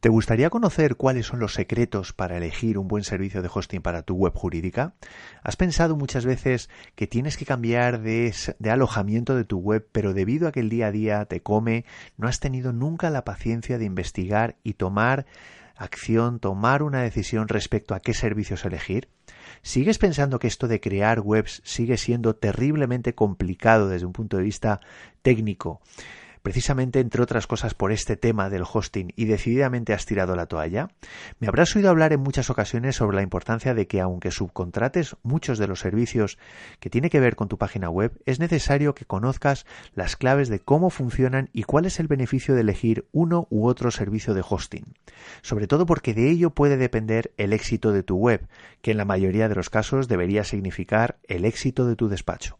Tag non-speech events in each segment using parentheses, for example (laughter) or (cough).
¿Te gustaría conocer cuáles son los secretos para elegir un buen servicio de hosting para tu web jurídica? ¿Has pensado muchas veces que tienes que cambiar de, alojamiento de tu web, pero debido a que el día a día te come, no has tenido nunca la paciencia de investigar y tomar acción, tomar una decisión respecto a qué servicios elegir? ¿Sigues pensando que esto de crear webs sigue siendo terriblemente complicado desde un punto de vista técnico? Precisamente entre otras cosas por este tema del hosting y decididamente has tirado la toalla? Me habrás oído hablar en muchas ocasiones sobre la importancia de que aunque subcontrates muchos de los servicios que tiene que ver con tu página web, es necesario que conozcas las claves de cómo funcionan y cuál es el beneficio de elegir uno u otro servicio de hosting. Sobre todo porque de ello puede depender el éxito de tu web, que en la mayoría de los casos debería significar el éxito de tu despacho.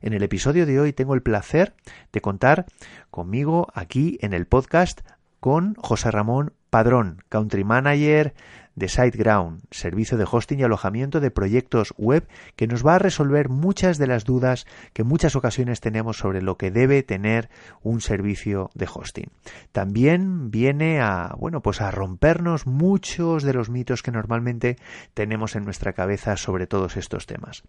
En el episodio de hoy tengo el placer de contar conmigo aquí en el podcast con José Ramón Padrón, Country Manager de SiteGround, servicio de hosting y alojamiento de proyectos web que nos va a resolver muchas de las dudas que en muchas ocasiones tenemos sobre lo que debe tener un servicio de hosting. También viene a, bueno, pues a rompernos muchos de los mitos que normalmente tenemos en nuestra cabeza sobre todos estos temas.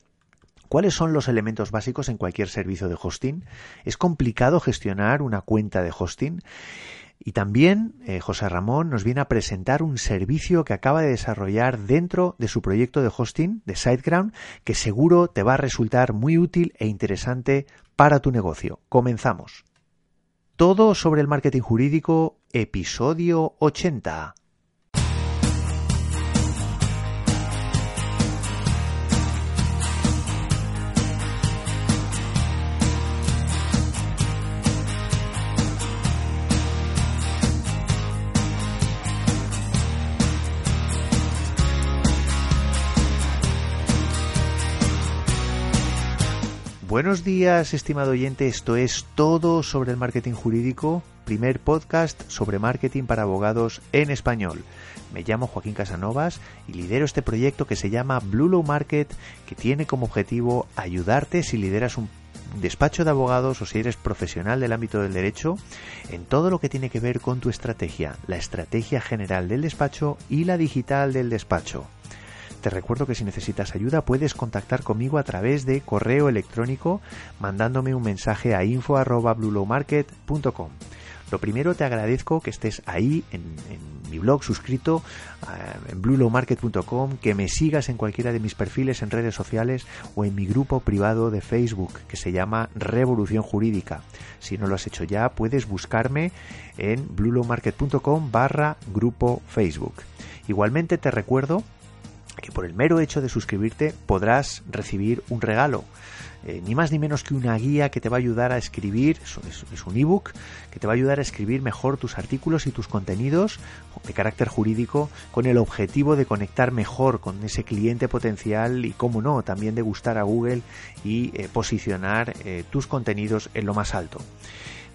¿Cuáles son los elementos básicos en cualquier servicio de hosting? ¿Es complicado gestionar una cuenta de hosting? Y también eh, José Ramón nos viene a presentar un servicio que acaba de desarrollar dentro de su proyecto de hosting de SiteGround que seguro te va a resultar muy útil e interesante para tu negocio. Comenzamos. Todo sobre el marketing jurídico, episodio 80. Buenos días, estimado oyente. Esto es todo sobre el marketing jurídico, primer podcast sobre marketing para abogados en español. Me llamo Joaquín Casanovas y lidero este proyecto que se llama Blue Low Market, que tiene como objetivo ayudarte si lideras un despacho de abogados o si eres profesional del ámbito del derecho en todo lo que tiene que ver con tu estrategia, la estrategia general del despacho y la digital del despacho. Te recuerdo que si necesitas ayuda puedes contactar conmigo a través de correo electrónico mandándome un mensaje a info@blulowmarket.com. Lo primero te agradezco que estés ahí en, mi blog suscrito eh, en bluelowmarket.com, que me sigas en cualquiera de mis perfiles en redes sociales o en mi grupo privado de Facebook que se llama Revolución Jurídica. Si no lo has hecho ya, puedes buscarme en bluelowmarket.com barra grupo Facebook. Igualmente te recuerdo que por el mero hecho de suscribirte podrás recibir un regalo. Eh, ni más ni menos que una guía que te va a ayudar a escribir, es, un ebook, que te va a ayudar a escribir mejor tus artículos y tus contenidos de carácter jurídico con el objetivo de conectar mejor con ese cliente potencial y, como no, también de gustar a Google y eh, posicionar eh, tus contenidos en lo más alto.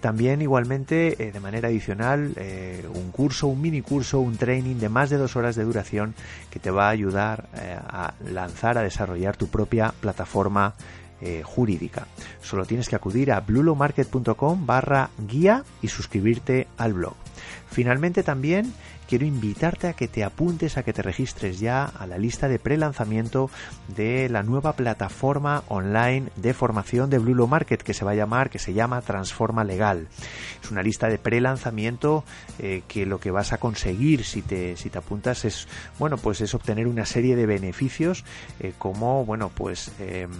También igualmente eh, de manera adicional eh, un curso, un mini curso, un training de más de dos horas de duración que te va a ayudar eh, a lanzar, a desarrollar tu propia plataforma jurídica. Solo tienes que acudir a blulomarket.com barra guía y suscribirte al blog. Finalmente también quiero invitarte a que te apuntes, a que te registres ya a la lista de pre-lanzamiento de la nueva plataforma online de formación de Blue Market que se va a llamar, que se llama Transforma Legal. Es una lista de pre-lanzamiento eh, que lo que vas a conseguir si te, si te apuntas es, bueno, pues es obtener una serie de beneficios eh, como, bueno, pues em,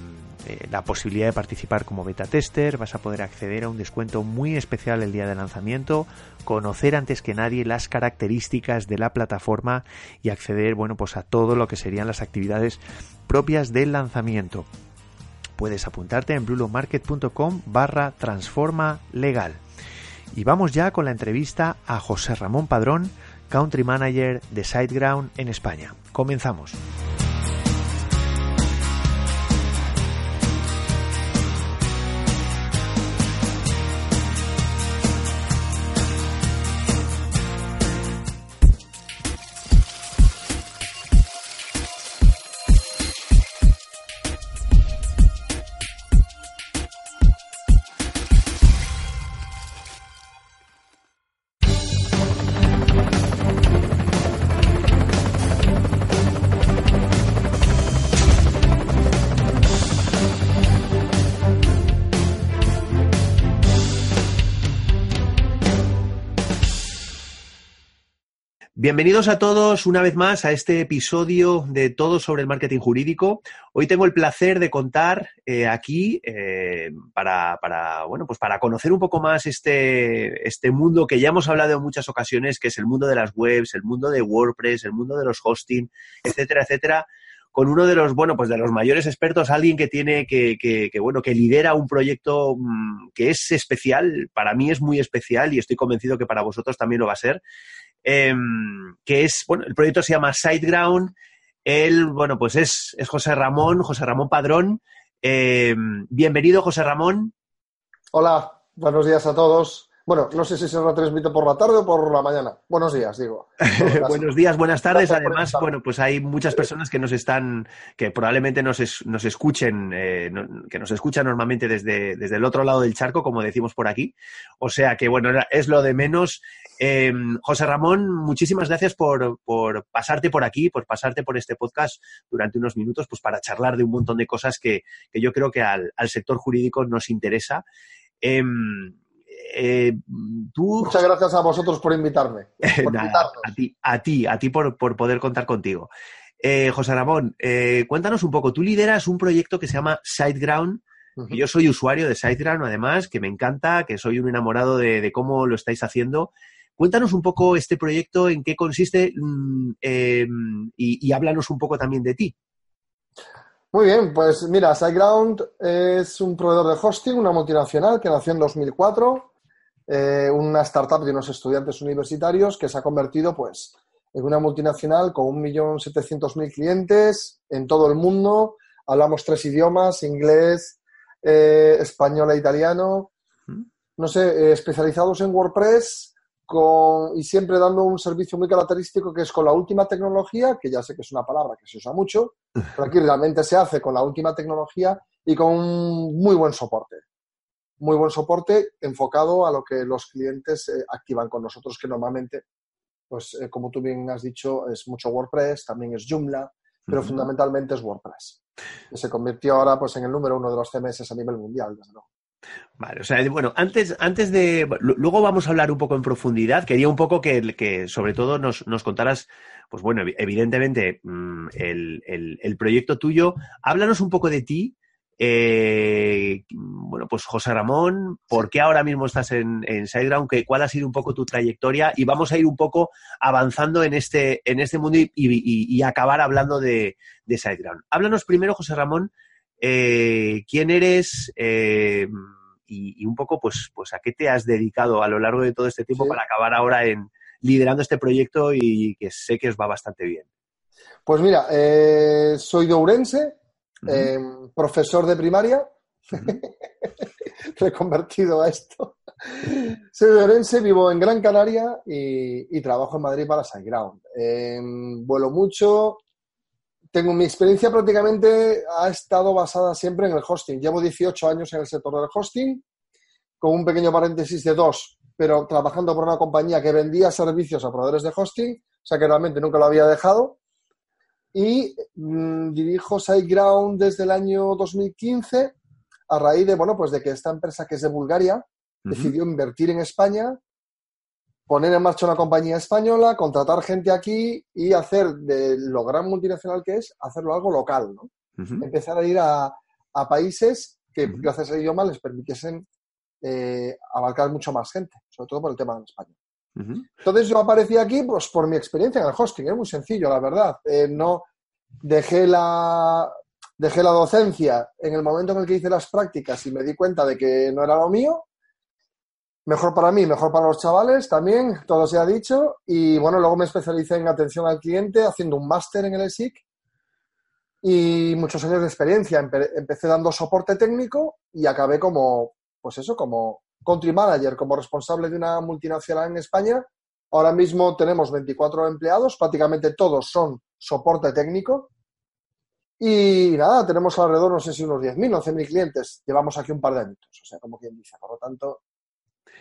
eh, la posibilidad de participar como beta tester, vas a poder acceder a un descuento muy especial el día de lanzamiento, conocer antes que nadie las características de la plataforma y acceder, bueno, pues a todo lo que serían las actividades propias del lanzamiento. Puedes apuntarte en blulomarket.com barra transforma legal. Y vamos ya con la entrevista a José Ramón Padrón, Country Manager de SiteGround en España. Comenzamos. Bienvenidos a todos una vez más a este episodio de Todo sobre el marketing jurídico. Hoy tengo el placer de contar eh, aquí eh, para, bueno, pues para conocer un poco más este, este mundo que ya hemos hablado en muchas ocasiones, que es el mundo de las webs, el mundo de WordPress, el mundo de los hosting, etcétera, etcétera con uno de los, bueno, pues de los mayores expertos, alguien que tiene, que, que, que, bueno, que lidera un proyecto mm, que es especial, para mí es muy especial y estoy convencido que para vosotros también lo va a ser, Em, que es, bueno, el proyecto se llama Sideground. Él, bueno, pues es, es José Ramón, José Ramón Padrón. Em, bienvenido, José Ramón. Hola, buenos días a todos. Bueno, no sé si se retransmite por la tarde o por la mañana. Buenos días, digo. (laughs) Buenos días, buenas tardes. Además, bueno, pues hay muchas personas que nos están, que probablemente nos, nos escuchen, eh, que nos escuchan normalmente desde, desde el otro lado del charco, como decimos por aquí. O sea que, bueno, es lo de menos. Eh, José Ramón, muchísimas gracias por, por, pasarte por aquí, por pasarte por este podcast durante unos minutos, pues para charlar de un montón de cosas que, que yo creo que al, al sector jurídico nos interesa. Eh, eh, tú... Muchas gracias a vosotros por invitarme. (laughs) a ti, a ti, a ti por, poder contar contigo. Eh, José Ramón, eh, cuéntanos un poco. Tú lideras un proyecto que se llama SiteGround. Yo soy usuario de SiteGround, además, que me encanta, que soy un enamorado de, cómo lo estáis haciendo. Cuéntanos un poco este proyecto, en qué consiste mm, em, y, y háblanos un poco también de ti. Muy bien, pues mira, SiteGround es un proveedor de hosting, una multinacional que nació en 2004 eh, una startup de unos estudiantes universitarios que se ha convertido pues, en una multinacional con 1.700.000 clientes en todo el mundo. Hablamos tres idiomas, inglés, eh, español e italiano. No sé, eh, especializados en WordPress con, y siempre dando un servicio muy característico que es con la última tecnología, que ya sé que es una palabra que se usa mucho, pero aquí (laughs) realmente se hace con la última tecnología y con un muy buen soporte muy buen soporte enfocado a lo que los clientes eh, activan con nosotros, que normalmente, pues eh, como tú bien has dicho, es mucho WordPress, también es Joomla, pero fundamentalmente es WordPress. Que se convirtió ahora pues, en el número uno de los CMS a nivel mundial, desde luego. Vale, o sea, bueno, antes, antes de. Luego vamos a hablar un poco en profundidad. Quería un poco que, que sobre todo nos, nos contaras, pues bueno, evidentemente, mm, el, el, el, proyecto tuyo. Háblanos un poco de ti, eh, bueno, pues José Ramón, ¿por qué ahora mismo estás en, en SideGround? ¿Cuál ha sido un poco tu trayectoria? Y vamos a ir un poco avanzando en este, en este mundo y, acabar hablando de, de, SideGround. Háblanos primero, José Ramón, eh, quién eres eh, y, un poco, pues, pues, a qué te has dedicado a lo largo de todo este tiempo para acabar ahora en liderando este proyecto y que sé que os va bastante bien. Pues mira, soy de Ourense, Profesor de primaria, (laughs) reconvertido a esto. Soy de Orense, vivo en Gran Canaria y, trabajo en Madrid para SiteGround. Em, vuelo mucho. Tengo mi experiencia prácticamente ha estado basada siempre en el hosting. Llevo 18 años en el sector del hosting, con un pequeño paréntesis de dos, pero trabajando por una compañía que vendía servicios a proveedores de hosting, o sea que realmente nunca lo había dejado y mm, dirijo SiteGround desde el año 2015 a raíz de, bueno, pues de que esta empresa que es de Bulgaria decidió invertir en España, poner en marcha una compañía española, contratar gente aquí y hacer de lo gran multinacional que es, hacerlo algo local, ¿no? Empezar a ir a, países que gracias al idioma les permitiesen eh, abarcar mucho más gente, sobre todo por el tema Entonces yo aparecí aquí pues por mi experiencia en el hosting, es muy sencillo, la verdad. Eh, no dejé la, dejé la docencia en el momento en el que hice las prácticas y me di cuenta de que no era lo mío. Mejor para mí, mejor para los chavales también, todo se ha dicho. Y bueno, luego me especialicé en atención al cliente haciendo un máster en el ESIC y muchos años de experiencia. Empecé dando soporte técnico y acabé como, pues eso, como country manager, como responsable de una multinacional en España. Ahora mismo tenemos 24 empleados, prácticamente todos son soporte técnico. Y nada, tenemos alrededor, no sé si unos 10.000, 11.000 clientes. Llevamos aquí un par de años, o sea, como quien dice. Por lo tanto,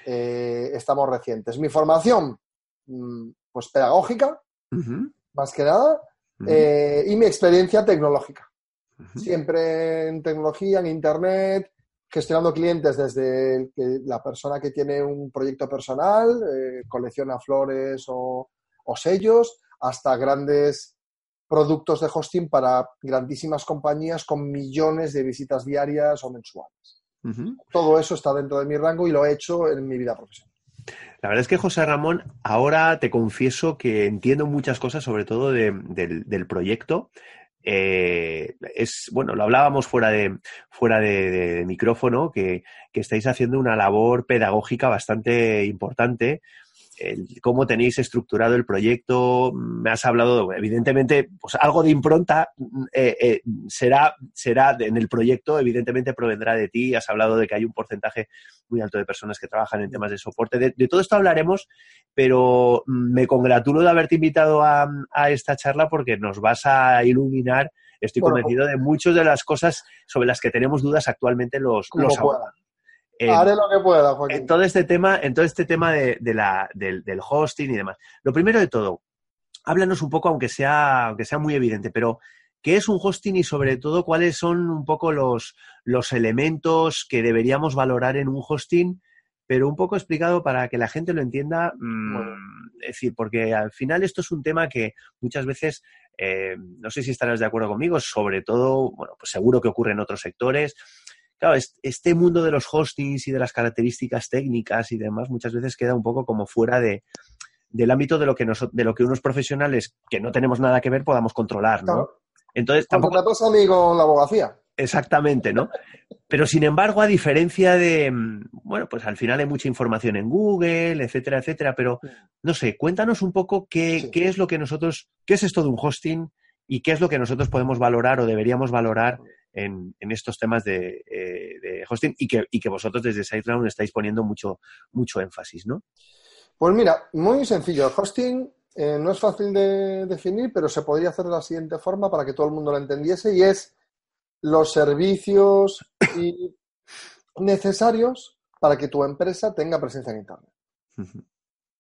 eh, estamos recientes. Mi formación, mm, pues pedagógica, más que nada, eh, y mi experiencia tecnológica. Siempre en tecnología, en Internet, gestionando clientes desde la persona que tiene un proyecto personal, eh, colecciona flores o o sellos hasta grandes productos de hosting para grandísimas compañías con millones de visitas diarias o mensuales. Todo eso está dentro de mi rango y lo he hecho en mi vida profesional. La verdad es que, José Ramón, ahora te confieso que entiendo muchas cosas, sobre todo del, proyecto. Eh, es bueno, lo hablábamos fuera de fuera de, micrófono, que, que, estáis haciendo una labor pedagógica bastante importante cómo tenéis estructurado el proyecto. Me has hablado, evidentemente, pues algo de impronta eh, eh, será, será en el proyecto, evidentemente provendrá de ti. Has hablado de que hay un porcentaje muy alto de personas que trabajan en temas de soporte. De, todo esto hablaremos, pero me congratulo de haberte invitado a, esta charla porque nos vas a iluminar estoy convencido de muchas de las cosas sobre las que tenemos dudas actualmente los, los abogados. Haré lo que pueda, Joaquín. En todo este tema, en todo este tema de, la, del, hosting y demás. Lo primero de todo, háblanos un poco, aunque sea, aunque sea muy evidente, pero ¿qué es un hosting y sobre todo cuáles son un poco los, los elementos que deberíamos valorar en un hosting? Pero un poco explicado para que la gente lo entienda. Mm, es decir, porque al final esto es un tema que muchas veces, eh, no sé si estarás de acuerdo conmigo, sobre todo, bueno, pues seguro que ocurre en otros sectores claro, este mundo de los hostings y de las características técnicas y demás muchas veces queda un poco como fuera de, del ámbito de lo que de lo que unos profesionales que no tenemos nada que ver podamos controlar, ¿no? Entonces tampoco. Mí con la abogacía. Exactamente, ¿no? Pero sin embargo, a diferencia de, bueno, pues al final hay mucha información en Google, etcétera, etcétera, pero no sé, cuéntanos un poco qué, qué es lo que nosotros, qué es esto de un hosting y qué es lo que nosotros podemos valorar o deberíamos valorar en, estos temas de, eh, hosting y que, y que, vosotros desde SiteGround estáis poniendo mucho, mucho énfasis, ¿no? Pues mira, muy sencillo. El hosting eh, no es fácil de definir, pero se podría hacer de la siguiente forma para que todo el mundo lo entendiese y es los servicios necesarios para que tu empresa tenga presencia en Internet.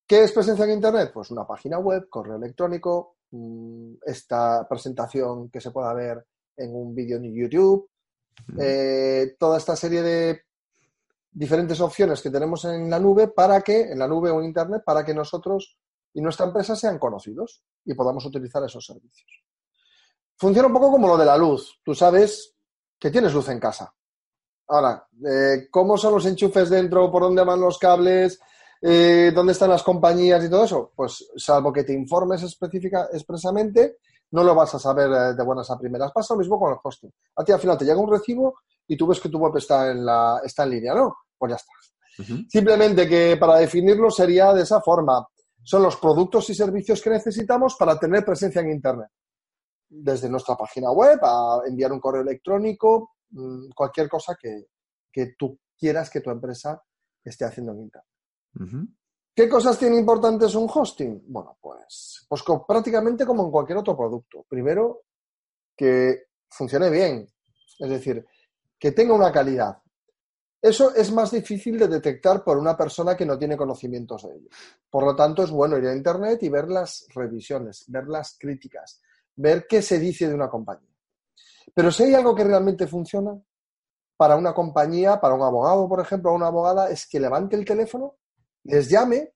¿Qué es presencia en Internet? Pues una página web, correo electrónico, mm, esta presentación que se pueda ver en un vídeo en YouTube, eh, toda esta serie de diferentes opciones que tenemos en la nube para que, en la nube o en Internet, para que nosotros y nuestra empresa sean conocidos y podamos utilizar esos servicios. Funciona un poco como lo de la luz. Tú sabes que tienes luz en casa. Ahora, eh, ¿cómo son los enchufes dentro? ¿Por dónde van los cables? Eh, ¿Dónde están las compañías y todo eso? Pues salvo que te informes específica, expresamente, no lo vas a saber eh, de buenas a primeras. Pasa lo mismo con el hosting. A ti al final te llega un recibo y tú ves que tu web está en, la, está en línea, ¿no? Pues ya está. Simplemente que para definirlo sería de esa forma. Son los productos y servicios que necesitamos para tener presencia en Internet. Desde nuestra página web a enviar un correo electrónico, mm, cualquier cosa que, tú quieras que tu empresa esté haciendo en Internet. ¿Qué cosas tiene importantes un hosting? Bueno, pues, pues prácticamente como en cualquier otro producto. Primero, que funcione bien, es decir, que tenga una calidad. Eso es más difícil de detectar por una persona que no tiene conocimientos de ello. Por lo tanto, es bueno ir a Internet y ver las revisiones, ver las críticas, ver qué se dice de una compañía. Pero si hay algo que realmente funciona para una compañía, para un abogado, por ejemplo, o una abogada, es que levante el teléfono les llame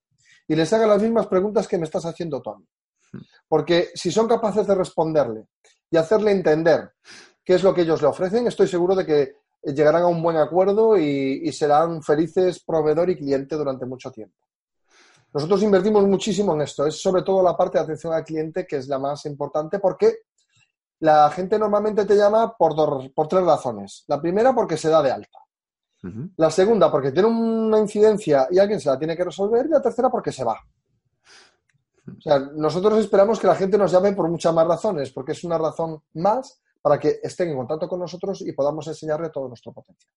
y les haga las mismas preguntas que me estás haciendo tú hmm. Porque si son capaces de responderle y hacerle entender qué es lo que ellos le ofrecen, estoy seguro de que llegarán a un buen acuerdo y, serán felices proveedor y cliente durante mucho tiempo. Nosotros invertimos muchísimo en esto, es sobre todo la parte de atención al cliente que es la más importante porque la gente normalmente te llama por, por tres razones. La primera porque se da de alta. La segunda, porque tiene una incidencia y alguien se la tiene que resolver. Y la tercera, porque se va. O sea, nosotros esperamos que la gente nos llame por muchas más razones, porque es una razón más para que estén en contacto con nosotros y podamos enseñarle todo nuestro potencial.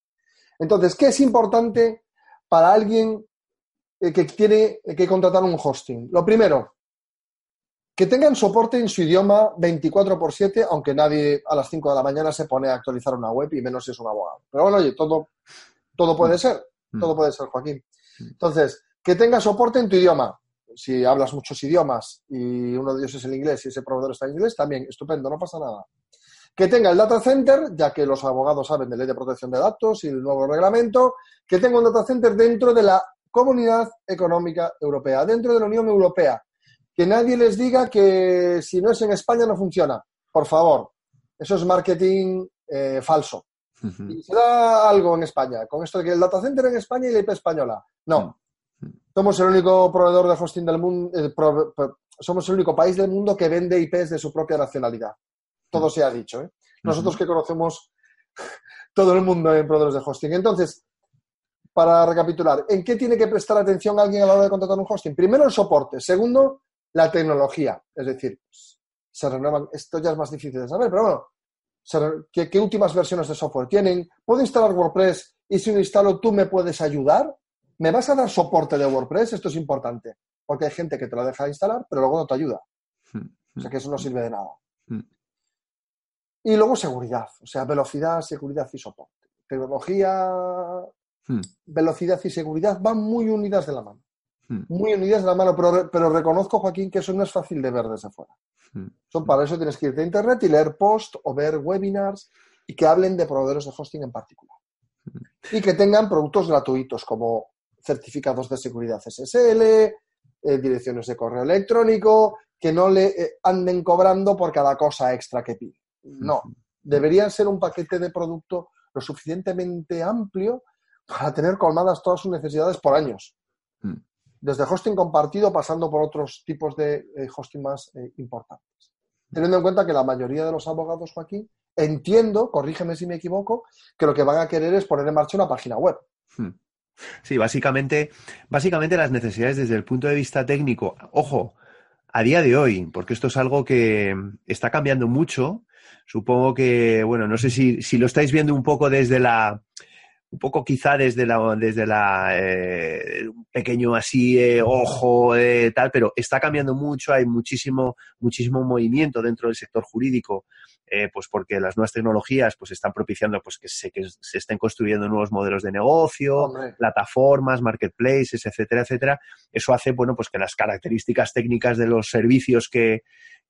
Entonces, ¿qué es importante para alguien eh, que tiene que contratar un hosting? Lo primero, que tengan soporte en su idioma 24 por 7, aunque nadie a las 5 de la mañana se pone a actualizar una web y menos si es un abogado. Pero bueno, oye, todo todo puede ser, mm. todo puede ser, Joaquín. Mm. Entonces, que tenga soporte en tu idioma. Si hablas muchos idiomas y uno de ellos es el inglés y ese proveedor está en inglés, también, estupendo, no pasa nada. Que tenga el data center, ya que los abogados saben de ley de protección de datos y el nuevo reglamento, que tenga un data center dentro de la Comunidad Económica Europea, dentro de la Unión Europea. que nadie les diga que si no es en España no funciona. Por favor, eso es marketing eh, falso. Y se da algo en España, con esto de que el data center en España y la IP española. No. Somos el único proveedor de hosting del mundo, eh, somos el único país del mundo que vende IPs de su propia nacionalidad. Todo se ha dicho. ¿eh? Nosotros que conocemos (laughs) todo el mundo en proveedores de hosting. Entonces, para recapitular, ¿en qué tiene que prestar atención alguien a la hora de contratar un hosting? Primero, el soporte. Segundo, la tecnología. Es decir, se renuevan. Esto ya es más difícil de saber, pero bueno, ¿qué, últimas versiones de software tienen? ¿Puedo instalar WordPress y si lo instalo tú me puedes ayudar? ¿Me vas a dar soporte de WordPress? Esto es importante, porque hay gente que te lo deja instalar, pero luego no te ayuda. Hmm. O sea que eso no sirve de nada. Hmm. Y luego seguridad, o sea, velocidad, seguridad y soporte. Tecnología, hmm. velocidad y seguridad van muy unidas de la mano. Hmm. Muy unidas de la mano, pero, reconozco, Joaquín, que eso no es fácil de ver desde fuera. Hmm. Son, para eso tienes que irte a internet y leer post o ver webinars y que hablen de proveedores de hosting en particular. Y que tengan productos gratuitos como certificados de seguridad SSL, eh, direcciones de correo electrónico, que no le eh, anden cobrando por cada cosa extra que pide. No, deberían ser un paquete de producto lo suficientemente amplio para tener colmadas todas sus necesidades por años. Desde hosting compartido pasando por otros tipos de eh, hosting más eh, importantes. Teniendo en cuenta que la mayoría de los abogados, Joaquín, entiendo, corrígeme si me equivoco, que lo que van a querer es poner en marcha una página web. Mm. Sí, básicamente, básicamente las necesidades desde el punto de vista técnico, ojo, a día de hoy, porque esto es algo que está cambiando mucho Supongo que, bueno, no sé si, si lo estáis viendo un poco desde la, un poco quizá desde la, desde la eh, un pequeño así eh, ojo eh, tal, pero está cambiando mucho, hay muchísimo, muchísimo movimiento dentro del sector jurídico, pues porque las nuevas tecnologías pues están propiciando pues que se, que se estén construyendo nuevos modelos de negocio, plataformas, marketplaces, etcétera, etcétera. Eso hace, bueno, pues que las características técnicas de los servicios que,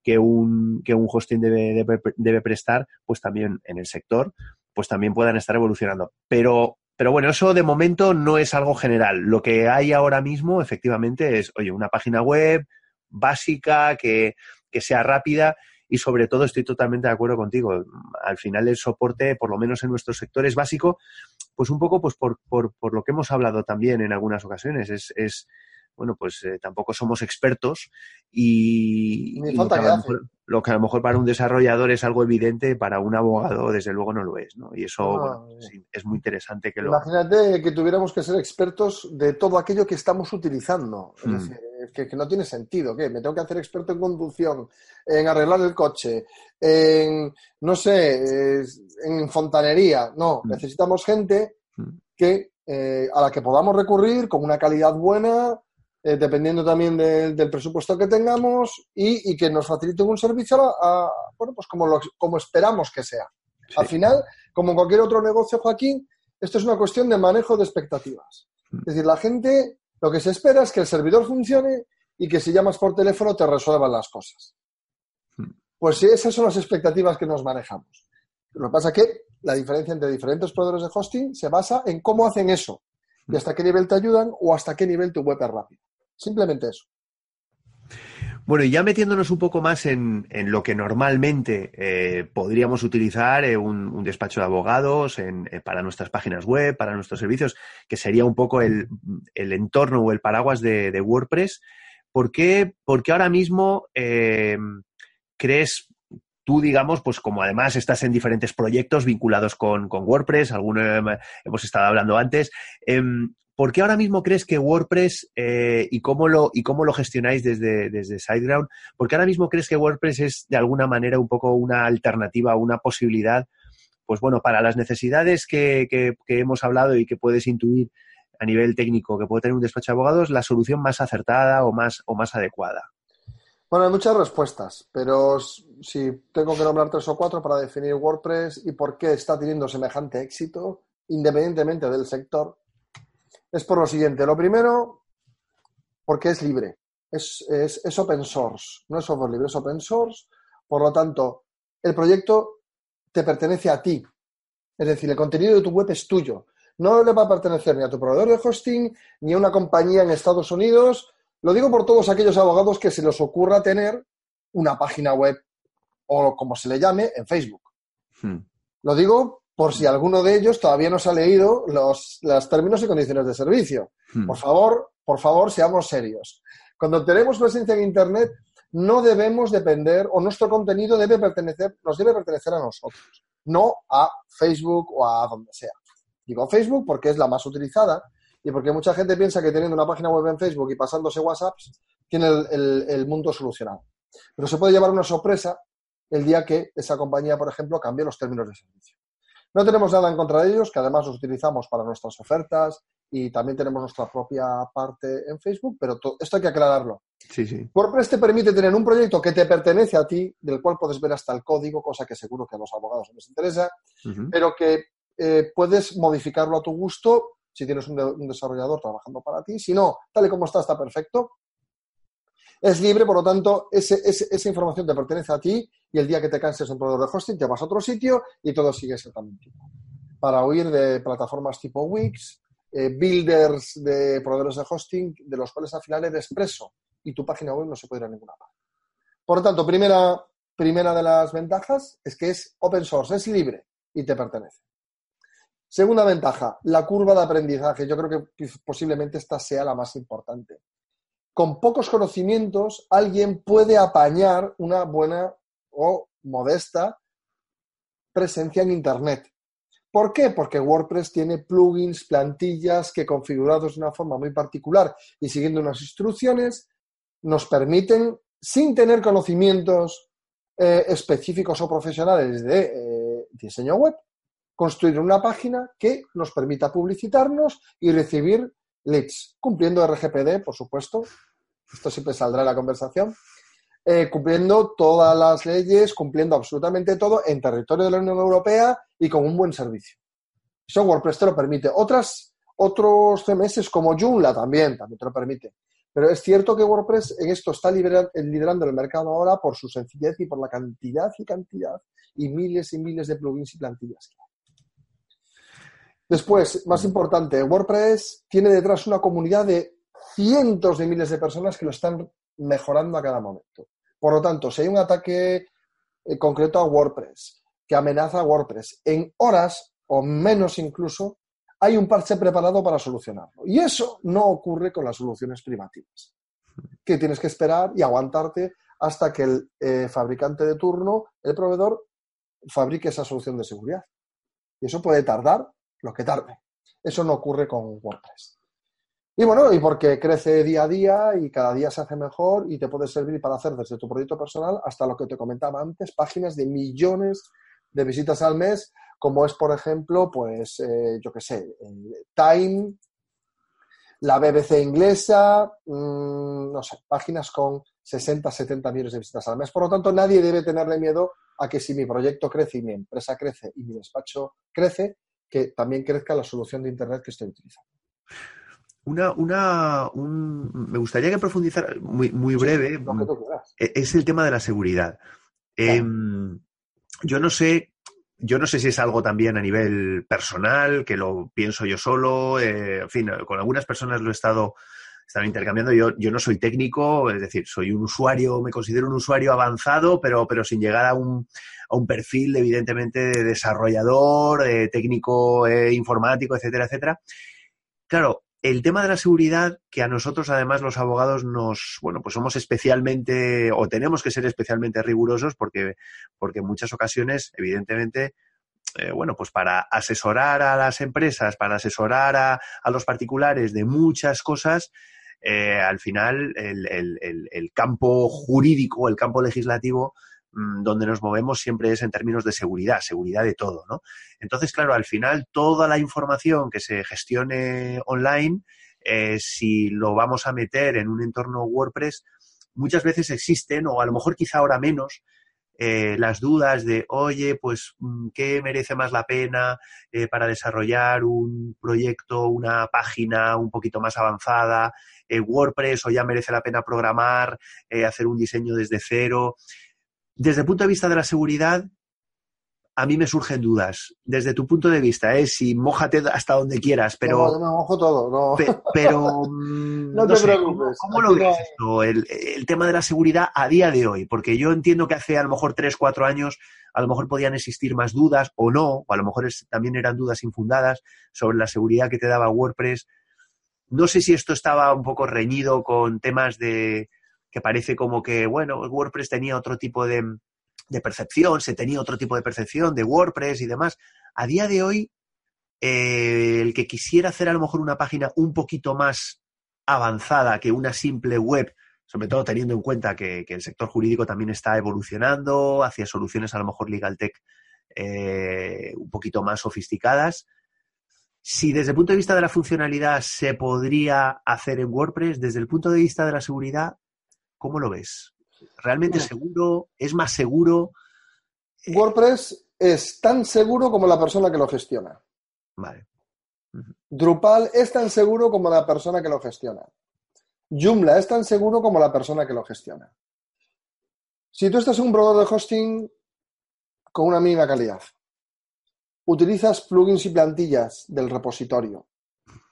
que un, que un hosting debe, debe, prestar, pues también en el sector, pues también puedan estar evolucionando. Pero, pero bueno, eso de momento no es algo general. Lo que hay ahora mismo, efectivamente, es, oye, una página web básica, que, que sea rápida y sobre todo estoy totalmente de acuerdo contigo. Al final el soporte, por lo menos en nuestro sector, es básico, pues un poco pues por, por, por lo que hemos hablado también en algunas ocasiones. Es, es, bueno, pues eh, tampoco somos expertos y, lo, que a lo mejor, para un desarrollador es algo evidente, para un abogado desde luego no lo es, ¿no? Y eso ah, es muy interesante que lo... Imagínate que tuviéramos que ser expertos de todo aquello que estamos utilizando. Es hmm. decir, que, no tiene sentido, ¿qué? Me tengo que hacer experto en conducción, en arreglar el coche, en, no sé, en fontanería. No, hmm. necesitamos gente hmm. que, eh, a la que podamos recurrir con una calidad buena, eh, dependiendo también del presupuesto que tengamos y, que nos facilite un servicio a, bueno, pues como, como esperamos que sea. Al final, como en cualquier otro negocio, Joaquín, esto es una cuestión de manejo de expectativas. Mm. Es decir, la gente lo que se espera es que el servidor funcione y que si llamas por teléfono te resuelvan las cosas. Mm. Pues esas son las expectativas que nos manejamos. Lo que pasa es que la diferencia entre diferentes proveedores de hosting se basa en cómo hacen eso y mm. hasta qué nivel te ayudan o hasta qué nivel tu web es rápida. Simplemente eso. Bueno, y ya metiéndonos un poco más en, lo que normalmente eh, podríamos utilizar eh, un, despacho de abogados eh, para nuestras páginas web, para nuestros servicios, que sería un poco el, entorno o el paraguas de, WordPress, ¿por qué, porque ahora mismo crees tú, digamos, pues como además estás en diferentes proyectos vinculados con, WordPress, algunos hemos estado hablando antes, em, ¿Por qué ahora mismo crees que WordPress eh, y, cómo lo, y cómo lo gestionáis desde, desde SiteGround? ¿Por qué ahora mismo crees que WordPress es de alguna manera un poco una alternativa, una posibilidad, pues bueno, para las necesidades que, hemos hablado y que puedes intuir a nivel técnico que puede tener un despacho de abogados, la solución más acertada o más, o más adecuada? Bueno, hay muchas respuestas, pero si tengo que nombrar tres o cuatro para definir WordPress y por qué está teniendo semejante éxito, independientemente del sector, es por lo siguiente. Lo primero, porque es libre. Es, open source. No es software libre, es open source. Por lo tanto, el proyecto te pertenece a ti. Es decir, el contenido de tu web es tuyo. No le va a pertenecer ni a tu proveedor de hosting, ni a una compañía en Estados Unidos, Lo digo por todos aquellos abogados que se les ocurra tener una página web o como se le llame en Facebook. Hmm. Lo digo por si alguno de ellos todavía no se ha leído los, términos y condiciones de servicio. Hmm. Por favor, por favor, seamos serios. Cuando tenemos presencia en Internet, no debemos depender, o nuestro contenido debe pertenecer, nos debe pertenecer a nosotros, no a Facebook o a donde sea. Digo Facebook porque es la más utilizada y porque mucha gente piensa que teniendo una página web en Facebook y pasándose WhatsApp, tiene el, mundo solucionado. Pero se puede llevar una sorpresa el día que esa compañía, por ejemplo, cambie los términos de servicio. No tenemos nada en contra de ellos, que además los utilizamos para nuestras ofertas y también tenemos nuestra propia parte en Facebook, pero esto hay que aclararlo. Sí, sí. WordPress te permite tener un proyecto que te pertenece a ti, del cual puedes ver hasta el código, cosa que seguro que a los abogados les interesa, pero que eh, puedes modificarlo a tu gusto si tienes un, desarrollador trabajando para ti. Si no, tal y como está, está perfecto. Es libre, por lo tanto, esa información te pertenece a ti y el día que te canses de un proveedor de hosting te vas a otro sitio y todo sigue exactamente igual. Para huir de plataformas tipo Wix, eh, builders de proveedores de hosting, de los cuales al final eres preso y tu página web no se puede ir a ninguna parte. Por lo tanto, primera, primera de las ventajas es que es open source, es libre y te pertenece. Segunda ventaja, la curva de aprendizaje. Yo creo que posiblemente esta sea la más importante. Con pocos conocimientos, alguien puede apañar una buena o modesta presencia en Internet. ¿Por qué? Porque WordPress tiene plugins, plantillas que configurados de una forma muy particular y siguiendo unas instrucciones nos permiten, sin tener conocimientos eh, específicos o profesionales de eh, diseño web, construir una página que nos permita publicitarnos y recibir leads, cumpliendo RGPD, por supuesto. Esto siempre saldrá en la conversación. Eh, cumpliendo todas las leyes, cumpliendo absolutamente todo en territorio de la Unión Europea y con un buen servicio. Eso WordPress te lo permite. Otras, otros CMS como Joomla también, también te lo permite. Pero es cierto que WordPress en esto está liderando el mercado ahora por su sencillez y por la cantidad y cantidad y miles y miles de plugins y plantillas que hay. Después, más importante, WordPress tiene detrás una comunidad de cientos de miles de personas que lo están mejorando a cada momento. Por lo tanto, si hay un ataque eh, concreto a WordPress que amenaza a WordPress en horas o menos incluso, hay un parche preparado para solucionarlo. Y eso no ocurre con las soluciones privativas, que tienes que esperar y aguantarte hasta que el eh, fabricante de turno, el proveedor, fabrique esa solución de seguridad. Y eso puede tardar lo que tarde. Eso no ocurre con WordPress. Y bueno, y porque crece día a día y cada día se hace mejor y te puede servir para hacer desde tu proyecto personal hasta lo que te comentaba antes, páginas de millones de visitas al mes, como es, por ejemplo, pues, eh, yo qué sé, Time, la BBC inglesa, mm, no sé, páginas con 60, 70 millones de visitas al mes. Por lo tanto, nadie debe tenerle miedo a que si mi proyecto crece y mi empresa crece y mi despacho crece, que también crezca la solución de Internet que estoy utilizando. Una, una, me gustaría que profundizara muy, muy breve. E, es el tema de la seguridad. Em, yo no sé, yo no sé si es algo también a nivel personal, que lo pienso yo solo. Eh, en fin, con algunas personas lo he estado están intercambiando. Yo, yo no soy técnico, es decir, soy un usuario, me considero un usuario avanzado, pero, pero sin llegar a un, a un perfil, evidentemente, de desarrollador, técnico eh, informático, etcétera, etcétera. Claro, el tema de la seguridad, que a nosotros además los abogados nos, bueno, pues somos especialmente o tenemos que ser especialmente rigurosos porque, porque en muchas ocasiones, evidentemente, eh, bueno, pues para asesorar a las empresas, para asesorar a, a los particulares de muchas cosas, eh, al final el, campo jurídico, el campo legislativo donde nos movemos siempre es en términos de seguridad, seguridad de todo, ¿no? Entonces, claro, al final toda la información que se gestione online, eh, si lo vamos a meter en un entorno WordPress, muchas veces existen, o a lo mejor quizá ahora menos, eh, las dudas de, oye, pues, mm, ¿qué merece más la pena eh, para desarrollar un proyecto, una página un poquito más avanzada, WordPress, o ya merece la pena programar, hacer un diseño desde cero? Desde el punto de vista de la seguridad, a mí me surgen dudas. Desde tu punto de vista, ¿eh? si mojate hasta donde quieras, pero. No, me mojo todo, no. pero. (laughs) Mm, no, te preocupes. ¿Cómo, lo ves esto? El, el, tema de la seguridad a día de hoy, porque yo entiendo que hace a lo mejor tres, cuatro años a lo mejor podían existir más dudas o no, o a lo mejor también eran dudas infundadas sobre la seguridad que te daba WordPress. No sé si esto estaba un poco reñido con temas de que parece como que, bueno, WordPress tenía otro tipo de, percepción, se tenía otro tipo de percepción de WordPress y demás. A día de hoy, eh, el que quisiera hacer a lo mejor una página un poquito más avanzada que una simple web, sobre todo teniendo en cuenta que, el sector jurídico también está evolucionando hacia soluciones a lo mejor legal tech eh, un poquito más sofisticadas. Si desde el punto de vista de la funcionalidad se podría hacer en WordPress, desde el punto de vista de la seguridad, ¿cómo lo ves? ¿Realmente seguro? ¿Es más seguro? Eh, WordPress es tan seguro como la persona que lo gestiona. Vale. Drupal es tan seguro como la persona que lo gestiona. Joomla es tan seguro como la persona que lo gestiona. Si tú estás en un proveedor de hosting con una mínima calidad, utilizas plugins y plantillas del repositorio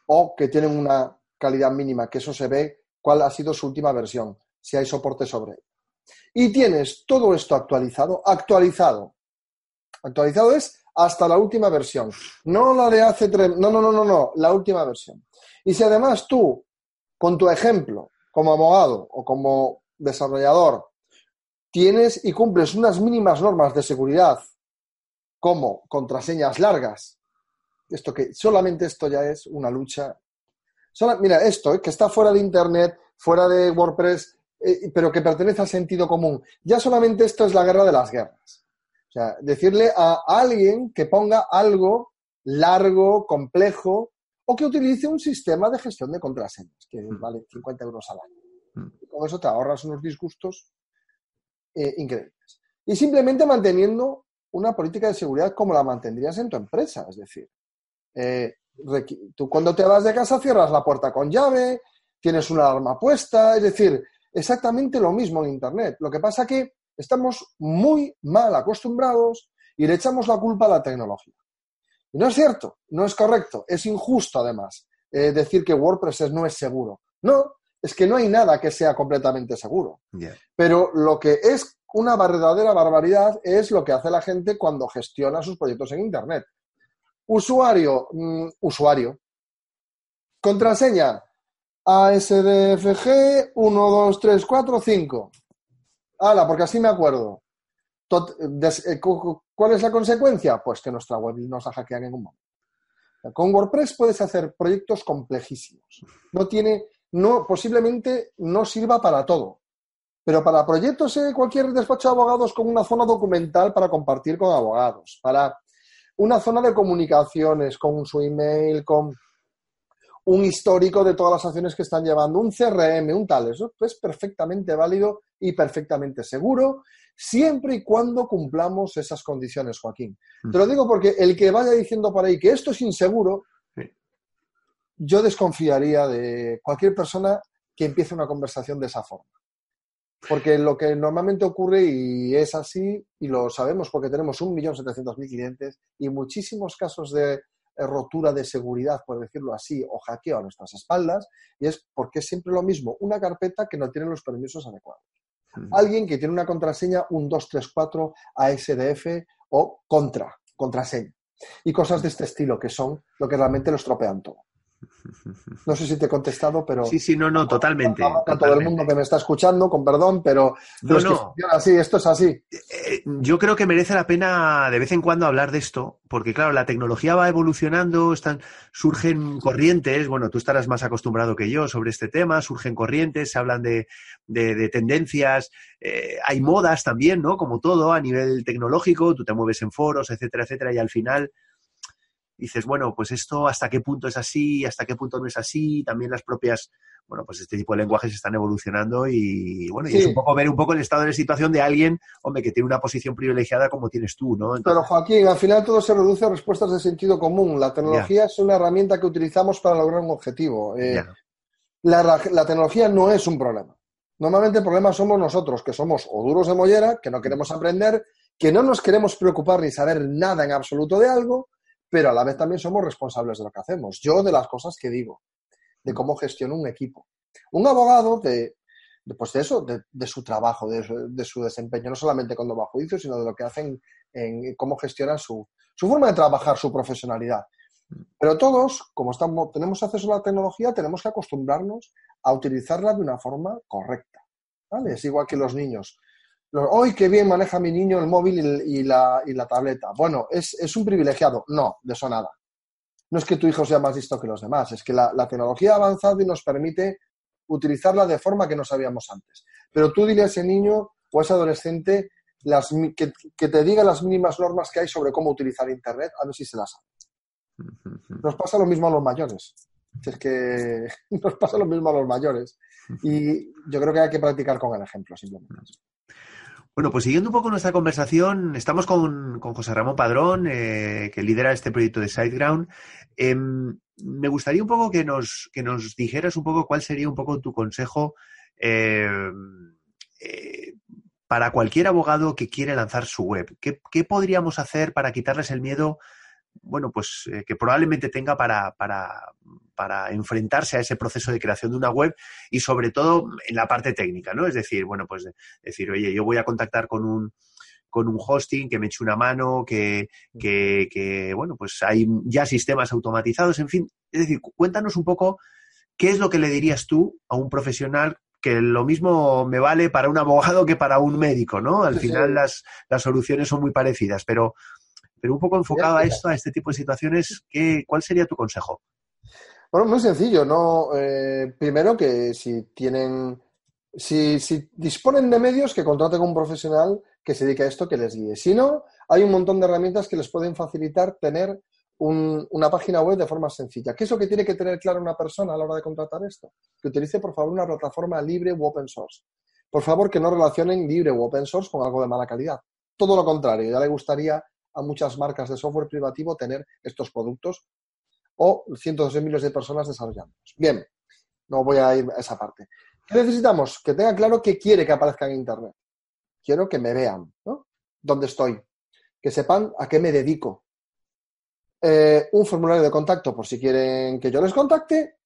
o que tienen una calidad mínima, que eso se ve cuál ha sido su última versión, si hay soporte sobre y tienes todo esto actualizado, actualizado. Actualizado es hasta la última versión. No la de hace tres. No, no, no, no, no. La última versión. Y si además tú, con tu ejemplo, como abogado o como desarrollador, tienes y cumples unas mínimas normas de seguridad, como contraseñas largas, esto que solamente esto ya es una lucha. mira, esto, eh, que está fuera de Internet, fuera de WordPress, eh, pero que pertenece al sentido común. Ya solamente esto es la guerra de las guerras. O sea, decirle a alguien que ponga algo largo, complejo, o que utilice un sistema de gestión de contraseñas, que mm. vale 50 euros al año. Mm. Y con eso te ahorras unos disgustos eh, increíbles. Y simplemente manteniendo una política de seguridad como la mantendrías en tu empresa. Es decir, eh, tú cuando te vas de casa cierras la puerta con llave, tienes una alarma puesta, es decir, exactamente lo mismo en Internet. Lo que pasa es que estamos muy mal acostumbrados y le echamos la culpa a la tecnología. Y no es cierto, no es correcto, es injusto además eh, decir que WordPress no es seguro. No, es que no hay nada que sea completamente seguro. Pero lo que es una verdadera barbaridad es lo que hace la gente cuando gestiona sus proyectos en Internet. Usuario, mm, usuario. Contraseña, ASDFG 1, 2, 3, 4, 5. ¡Hala! Porque así me acuerdo. Eh, ¿Cuál es la consecuencia? Pues que nuestra web nos la hackean en un momento. Con WordPress puedes hacer proyectos complejísimos. No tiene, no, posiblemente no sirva para todo. Pero para proyectos de cualquier despacho de abogados con una zona documental para compartir con abogados, para una zona de comunicaciones con su email, con un histórico de todas las acciones que están llevando, un CRM, un tal, eso es perfectamente válido y perfectamente seguro, siempre y cuando cumplamos esas condiciones, Joaquín. Te lo digo porque el que vaya diciendo por ahí que esto es inseguro, yo desconfiaría de cualquier persona que empiece una conversación de esa forma. Porque lo que normalmente ocurre, y es así, y lo sabemos porque tenemos 1.700.000 clientes y muchísimos casos de rotura de seguridad, por decirlo así, o hackeo a nuestras espaldas, y es porque es siempre lo mismo, una carpeta que no tiene los permisos adecuados. Alguien que tiene una contraseña, un 234 ASDF o contra, contraseña. Y cosas de este estilo que son lo que realmente lo estropean todo. No sé si te he contestado, pero. Sí, sí, no, no, totalmente. A, todo el mundo que me está escuchando, con perdón, pero. No, no. así, esto es así. Eh, yo creo que merece la pena de vez en cuando hablar de esto, porque claro, la tecnología va evolucionando, están, surgen corrientes, bueno, tú estarás más acostumbrado que yo sobre este tema, surgen corrientes, se hablan de, de, tendencias, eh, hay modas también, ¿no? Como todo a nivel tecnológico, tú te mueves en foros, etcétera, etcétera, y al final dices, bueno, pues esto hasta qué punto es así, hasta qué punto no es así, también las propias, bueno, pues este tipo de lenguajes están evolucionando y, bueno, y es un poco ver un poco el estado de la situación de alguien, hombre, que tiene una posición privilegiada como tienes tú, ¿no? Pero Joaquín, al final todo se reduce a respuestas de sentido común. La tecnología es una herramienta que utilizamos para lograr un objetivo. Eh, la, la tecnología no es un problema. Normalmente el problema somos nosotros, que somos o duros de mollera, que no queremos aprender, que no nos queremos preocupar ni saber nada en absoluto de algo, pero a la vez también somos responsables de lo que hacemos. Yo de las cosas que digo, de cómo gestiono un equipo. Un abogado de, pues de eso, de, su trabajo, de su, desempeño, no solamente cuando va a juicio, sino de lo que hacen en cómo gestionan su, su forma de trabajar, su profesionalidad. Pero todos, como estamos, tenemos acceso a la tecnología, tenemos que acostumbrarnos a utilizarla de una forma correcta. ¿vale? Es igual que los niños. ¡Ay, qué bien maneja mi niño el móvil y, la, tableta! Bueno, ¿es, un privilegiado? No, de eso nada. No es que tu hijo sea más listo que los demás, es que la, tecnología ha avanzado y nos permite utilizarla de forma que no sabíamos antes. Pero tú dile a ese niño o a ese adolescente las, que, que, te diga las mínimas normas que hay sobre cómo utilizar Internet, a ver si se las sabe. Nos pasa lo mismo a los mayores. Es que (laughs) nos pasa lo mismo a los mayores. Y yo creo que hay que practicar con el ejemplo, simplemente. Bueno, pues siguiendo un poco nuestra conversación, estamos con, José Ramón Padrón, eh, que lidera este proyecto de SiteGround. Em, me gustaría un poco que nos, que nos dijeras un poco cuál sería un poco tu consejo em, eh, para cualquier abogado que quiere lanzar su web. ¿Qué, ¿Qué, podríamos hacer para quitarles el miedo bueno, pues eh, que probablemente tenga para, para, para, enfrentarse a ese proceso de creación de una web y sobre todo en la parte técnica, ¿no? Es decir, bueno, pues decir, oye, yo voy a contactar con un con un hosting que me eche una mano, que, que, que, bueno, pues hay ya sistemas automatizados, en fin. Es decir, cuéntanos un poco qué es lo que le dirías tú a un profesional que lo mismo me vale para un abogado que para un médico, ¿no? Al final las, las soluciones son muy parecidas, pero pero un poco enfocado a esto, a este tipo de situaciones, ¿qué, ¿cuál sería tu consejo? Bueno, muy sencillo, ¿no? Eh, primero que si tienen, si, disponen de medios, que contraten con un profesional que se dedique a esto, que les guíe. Si no, hay un montón de herramientas que les pueden facilitar tener una página web de forma sencilla. ¿Qué es lo que tiene que tener claro una persona a la hora de contratar esto? Que utilice, por favor, una plataforma libre u open source. Por favor, que no relacionen libre u open source con algo de mala calidad. Todo lo contrario, ya le gustaría a muchas marcas de software privativo tener estos productos o cientos de miles de personas desarrollándolos. Bien, no voy a ir a esa parte. ¿Qué necesitamos? Que tengan claro qué quiere que aparezca en Internet. Quiero que me vean, ¿no? ¿Dónde estoy? Que sepan a qué me dedico. Eh, un formulario de contacto por si quieren que yo les contacte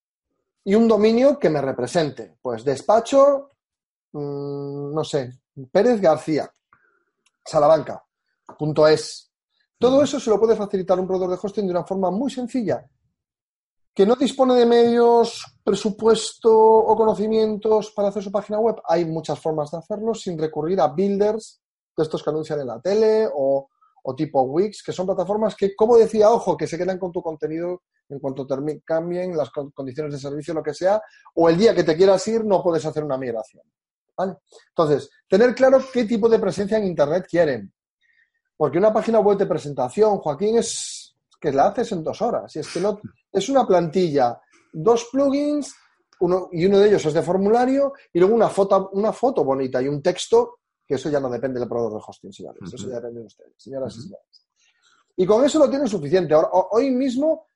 y un dominio que me represente. Pues despacho, mm, no sé, Pérez García, Salamanca, punto es. Todo eso se lo puede facilitar un proveedor de hosting de una forma muy sencilla. ¿Que no dispone de medios, presupuesto o conocimientos para hacer su página web? Hay muchas formas de hacerlo sin recurrir a builders de estos que anuncian en la tele o, tipo Wix, que son plataformas que, como decía, ojo, que se quedan con tu contenido en cuanto cambien las condiciones de servicio, lo que sea, o el día que te quieras ir no puedes hacer una migración. Entonces, tener claro qué tipo de presencia en Internet quieren. Porque una página web de presentación, Joaquín, es que la haces en dos horas. Y es que no, es una plantilla, dos plugins, uno, y uno de ellos es de formulario, y luego una foto, una foto bonita y un texto, que eso ya no depende del proveedor de hosting, señores. Eso ya depende de ustedes, señoras y señores. Y con eso lo tienen suficiente. hoy mismo,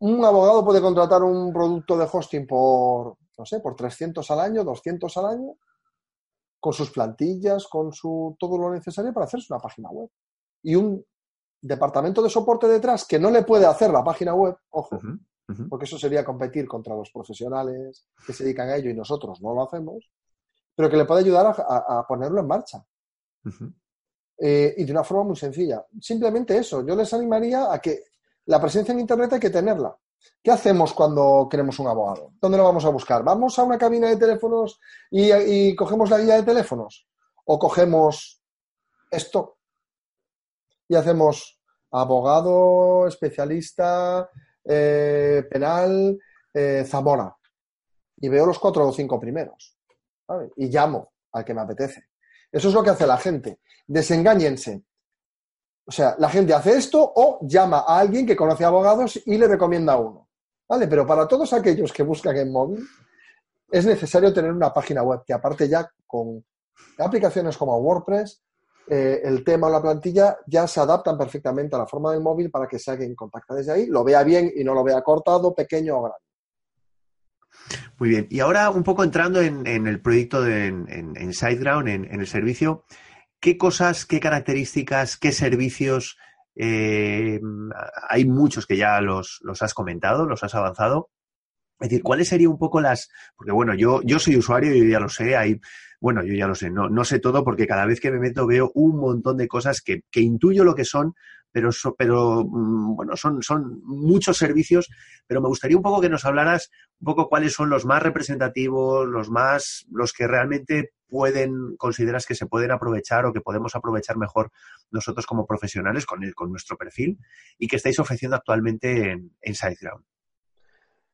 un abogado puede contratar un producto de hosting por, no sé, por 300 al año, 200 al año, con sus plantillas, con su, todo lo necesario para hacerse una página web. Y un departamento de soporte detrás que no le puede hacer la página web, ojo, porque eso sería competir contra los profesionales que se dedican a ello y nosotros no lo hacemos, pero que le puede ayudar a, ponerlo en marcha. Eh, y de una forma muy sencilla. Simplemente eso, yo les animaría a que la presencia en Internet hay que tenerla. ¿Qué hacemos cuando queremos un abogado? ¿Dónde lo vamos a buscar? ¿Vamos a una cabina de teléfonos y, cogemos la guía de teléfonos? ¿O cogemos esto y hacemos abogado, especialista, eh, penal, eh, Zamora? Y veo los cuatro o cinco primeros. Y llamo al que me apetece. Eso es lo que hace la gente. Desengáñense. O sea, la gente hace esto o llama a alguien que conoce abogados y le recomienda a uno. ¿Vale? Pero para todos aquellos que buscan en móvil, es necesario tener una página web que aparte ya con aplicaciones como WordPress, eh, el tema o la plantilla ya se adaptan perfectamente a la forma del móvil para que sea quien contacta desde ahí, lo vea bien y no lo vea cortado, pequeño o grande. Muy bien. Y ahora un poco entrando en, el proyecto de, en, en SiteGround, en, el servicio, ¿qué cosas, qué características, qué servicios? Eh, hay muchos que ya los, los has comentado, los has avanzado. Es decir, ¿cuáles serían un poco las...? Porque bueno, yo, yo soy usuario y ya lo sé, hay... Bueno, yo ya lo sé, no, no sé todo porque cada vez que me meto veo un montón de cosas que, que intuyo lo que son, pero, pero mm, bueno, son, son muchos servicios, pero me gustaría un poco que nos hablaras un poco cuáles son los más representativos, los más, los que realmente pueden, consideras que se pueden aprovechar o que podemos aprovechar mejor nosotros como profesionales con, con nuestro perfil y que estáis ofreciendo actualmente en, en SiteGround.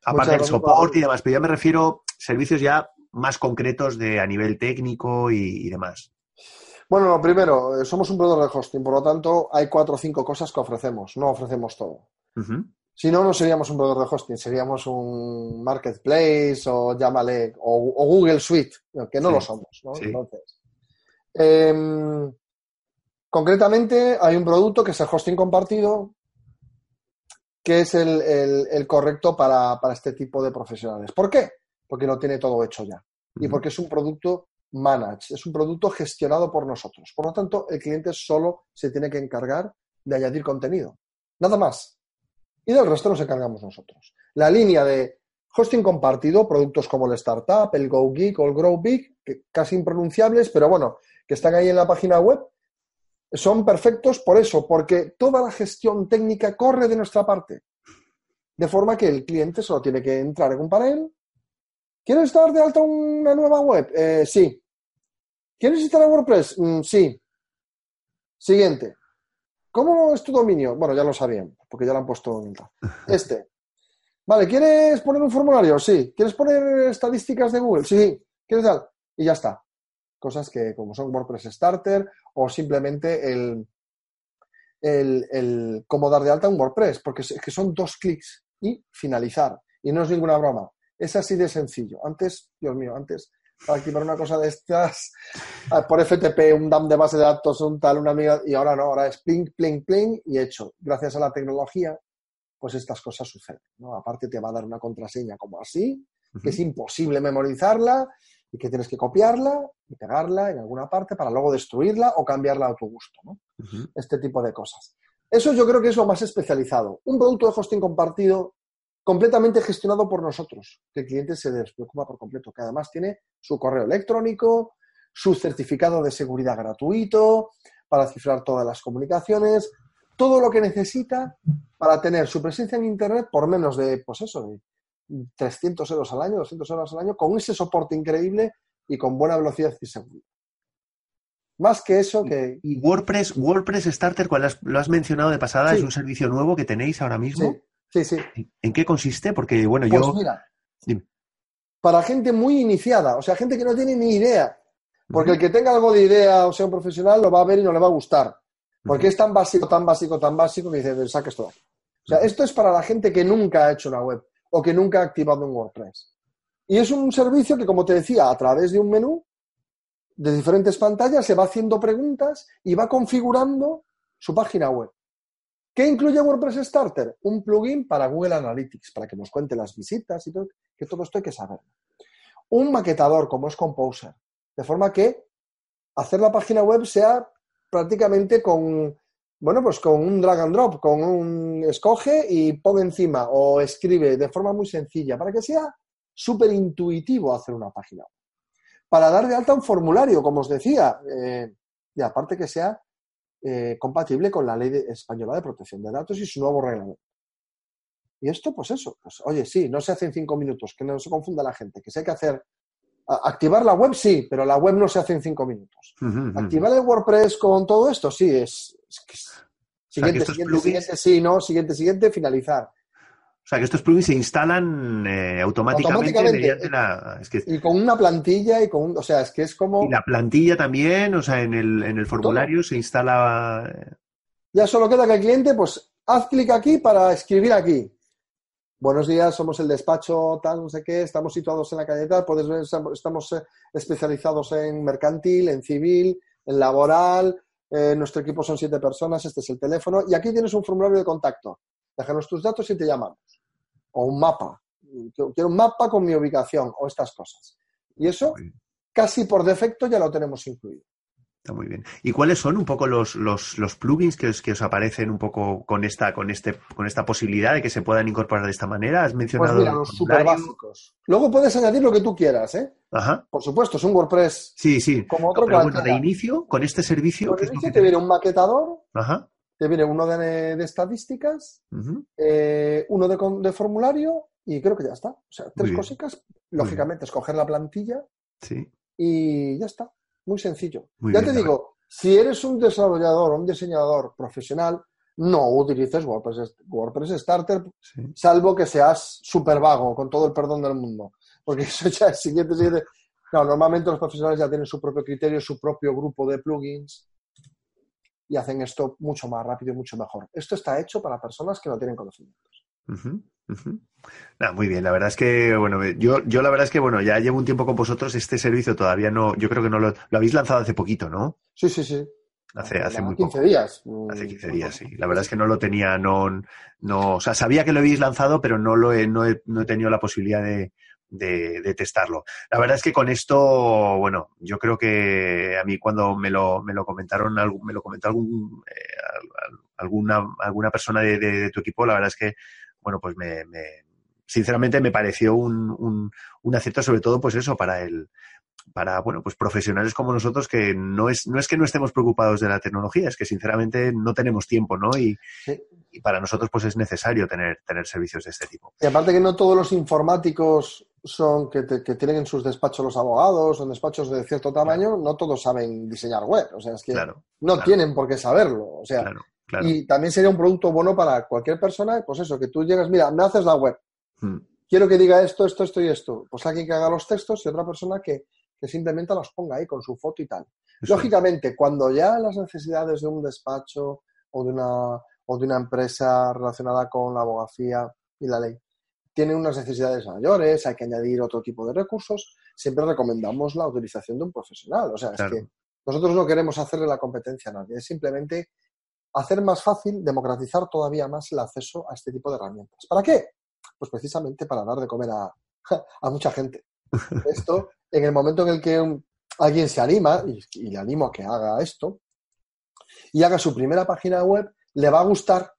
Aparte del soporte y demás, pero ya me refiero a servicios ya más concretos de a nivel técnico y demás. Bueno, lo primero, eh, somos un proveedor de hosting, por lo tanto, hay cuatro o cinco cosas que ofrecemos, no ofrecemos todo. Si no, no seríamos un proveedor de hosting, seríamos un marketplace o llámale, o, Google Suite, que no lo somos. ¿no? Entonces, em, concretamente, hay un producto que es el hosting compartido, que es el, correcto para, para, este tipo de profesionales. ¿Por qué? Porque lo tiene todo hecho ya. Y porque es un producto managed, es un producto gestionado por nosotros. Por lo tanto, el cliente solo se tiene que encargar de añadir contenido. Nada más. Y del resto nos encargamos nosotros. La línea de hosting compartido, productos como el Startup, el GoGeek o el GrowBig, que casi impronunciables, pero bueno, que están ahí en la página web, son perfectos por eso, porque toda la gestión técnica corre de nuestra parte. De forma que el cliente solo tiene que entrar en un panel, ¿Quieres dar de alta una nueva web? Eh, sí. ¿Quieres instalar WordPress? Mm, sí. Siguiente. ¿Cómo es tu dominio? Bueno, ya lo sabían, porque ya lo han puesto en (laughs) Este. Vale, ¿quieres poner un formulario? Sí. ¿Quieres poner estadísticas de Google? Sí. ¿Quieres dar? Y ya está. Cosas que como son WordPress Starter o simplemente el, el, el cómo dar de alta un WordPress, porque es que son dos clics y finalizar. Y no es ninguna broma. Es así de sencillo. Antes, Dios mío, antes para activar una cosa de estas (laughs) por FTP, un DAM de base de datos, un tal, una amiga, y ahora no, ahora es pling, pling, pling y hecho. Gracias a la tecnología, pues estas cosas suceden. ¿no? Aparte te va a dar una contraseña como así, que es imposible memorizarla y que tienes que copiarla y pegarla en alguna parte para luego destruirla o cambiarla a tu gusto. ¿no? Este tipo de cosas. Eso yo creo que es lo más especializado. Un producto de hosting compartido completamente gestionado por nosotros, que el cliente se despreocupa por completo, que además tiene su correo electrónico, su certificado de seguridad gratuito para cifrar todas las comunicaciones, todo lo que necesita para tener su presencia en Internet por menos de, pues eso, de 300 euros al año, 200 euros al año, con ese soporte increíble y con buena velocidad y seguridad. Más que eso que... ¿Y WordPress, WordPress Starter, cuál lo has mencionado de pasada, es un servicio nuevo que tenéis ahora mismo? Sí, sí. ¿En qué consiste? Porque, bueno, pues yo. Mira, para gente muy iniciada, o sea, gente que no tiene ni idea. Porque el que tenga algo de idea o sea un profesional lo va a ver y no le va a gustar. Porque es tan básico, tan básico, tan básico que dice, saca esto O sea, esto es para la gente que nunca ha hecho una web o que nunca ha activado un WordPress. Y es un servicio que, como te decía, a través de un menú de diferentes pantallas se va haciendo preguntas y va configurando su página web. ¿Qué incluye WordPress Starter? Un plugin para Google Analytics, para que nos cuente las visitas y todo, que todo esto hay que saber. Un maquetador como es Composer, de forma que hacer la página web sea prácticamente con, bueno, pues con un drag and drop, con un escoge y pone encima o escribe de forma muy sencilla, para que sea súper intuitivo hacer una página. Para dar de alta un formulario, como os decía, eh, y aparte que sea eh, compatible con la ley española de protección de datos y su nuevo reglamento. Y esto, pues eso, pues oye, sí, no se hace en cinco minutos, que no se confunda la gente, que se hay que hacer. Activar la web, sí, pero la web no se hace en cinco minutos. Activar el WordPress con todo esto, sí, es. siguiente, siguiente, siguiente, sí, no, siguiente, siguiente, finalizar. O sea, que estos plugins se instalan eh, automáticamente, mediante la... Y con una plantilla y con O sea, es que es como... Y la plantilla también, o sea, en el, en el formulario se instala... Eh, ya solo queda que el cliente, pues, haz clic aquí para escribir aquí. Buenos días, somos el despacho tal, no sé qué, estamos situados en la calle tal, puedes ver, estamos eh, especializados en mercantil, en civil, en laboral, nuestro equipo son siete personas, este es el teléfono, y aquí tienes un formulario de contacto. Déjanos tus datos y te llamamos o un mapa. Quiero un mapa con mi ubicación o estas cosas. Y eso casi por defecto ya lo tenemos incluido. Está muy bien. ¿Y cuáles son un poco los, los, los plugins que os, que os, aparecen un poco con esta, con este, con esta posibilidad de que se puedan incorporar de esta manera? Has mencionado. Pues mira, los super básicos. Luego puedes añadir lo que tú quieras, ¿eh? Ajá. Por supuesto, es un WordPress. Sí, sí. Como otro Pero bueno, de inicio, con este servicio. Con inicio te viene un maquetador. Ajá. Te viene uno de, de estadísticas, Uh -huh. eh, uno de, de, formulario y creo que ya está. O sea, tres cositas. Lógicamente, escoger la plantilla Sí. y ya está. Muy sencillo. Muy ya bien, te digo, si eres un desarrollador o un diseñador profesional, no utilices WordPress, WordPress Starter, Sí. salvo que seas súper vago, con todo el perdón del mundo. Porque (laughs) eso ya es siguiente, siguiente. No, normalmente los profesionales ya tienen su propio criterio, su propio grupo de plugins y hacen esto mucho más rápido y mucho mejor. Esto está hecho para personas que no tienen conocimientos. Nah, muy bien, la verdad es que, bueno, yo, yo la verdad es que, bueno, ya llevo un tiempo con vosotros, este servicio todavía no, yo creo que no lo, lo habéis lanzado hace poquito, ¿no? Sí, sí, sí. Hace, hace muy 15 poco. días. Hace 15 Mm, días, sí. La verdad es que no lo tenía, no, no, o sea, sabía que lo habéis lanzado, pero no lo he, no he, no he tenido la posibilidad de, de, de, testarlo. La verdad es que con esto, bueno, yo creo que a mí cuando me lo, me lo comentaron, me lo comentó algún, eh, alguna, alguna persona de, de, de, tu equipo, la verdad es que, bueno, pues me, me sinceramente me pareció un, un, un, acierto, sobre todo, pues eso, para el, para, bueno, pues profesionales como nosotros que no es, no es que no estemos preocupados de la tecnología, es que sinceramente no tenemos tiempo, ¿no? Y, sí. y para nosotros pues es necesario tener, tener servicios de este tipo. Y aparte que no todos los informáticos son que, te, que tienen en sus despachos los abogados o en despachos de cierto tamaño, claro. no todos saben diseñar web. O sea, es que claro, no claro. tienen por qué saberlo. O sea, y también sería un producto bueno para cualquier persona, pues eso, que tú llegas, mira, me haces la web. Hmm. Quiero que diga esto, esto, esto y esto. Pues alguien que haga los textos y otra persona que, que simplemente los ponga ahí con su foto y tal. Eso. Lógicamente, cuando ya las necesidades de un despacho o de una, o de una empresa relacionada con la abogacía y la ley tienen unas necesidades mayores, hay que añadir otro tipo de recursos, siempre recomendamos la utilización de un profesional. O sea, claro. es que nosotros no queremos hacerle la competencia a nadie, es simplemente hacer más fácil, democratizar todavía más el acceso a este tipo de herramientas. ¿Para qué? Pues precisamente para dar de comer a, (laughs) a mucha gente. Esto, en el momento en el que un, alguien se anima, y, y, le animo a que haga esto, y haga su primera página web, le va a gustar.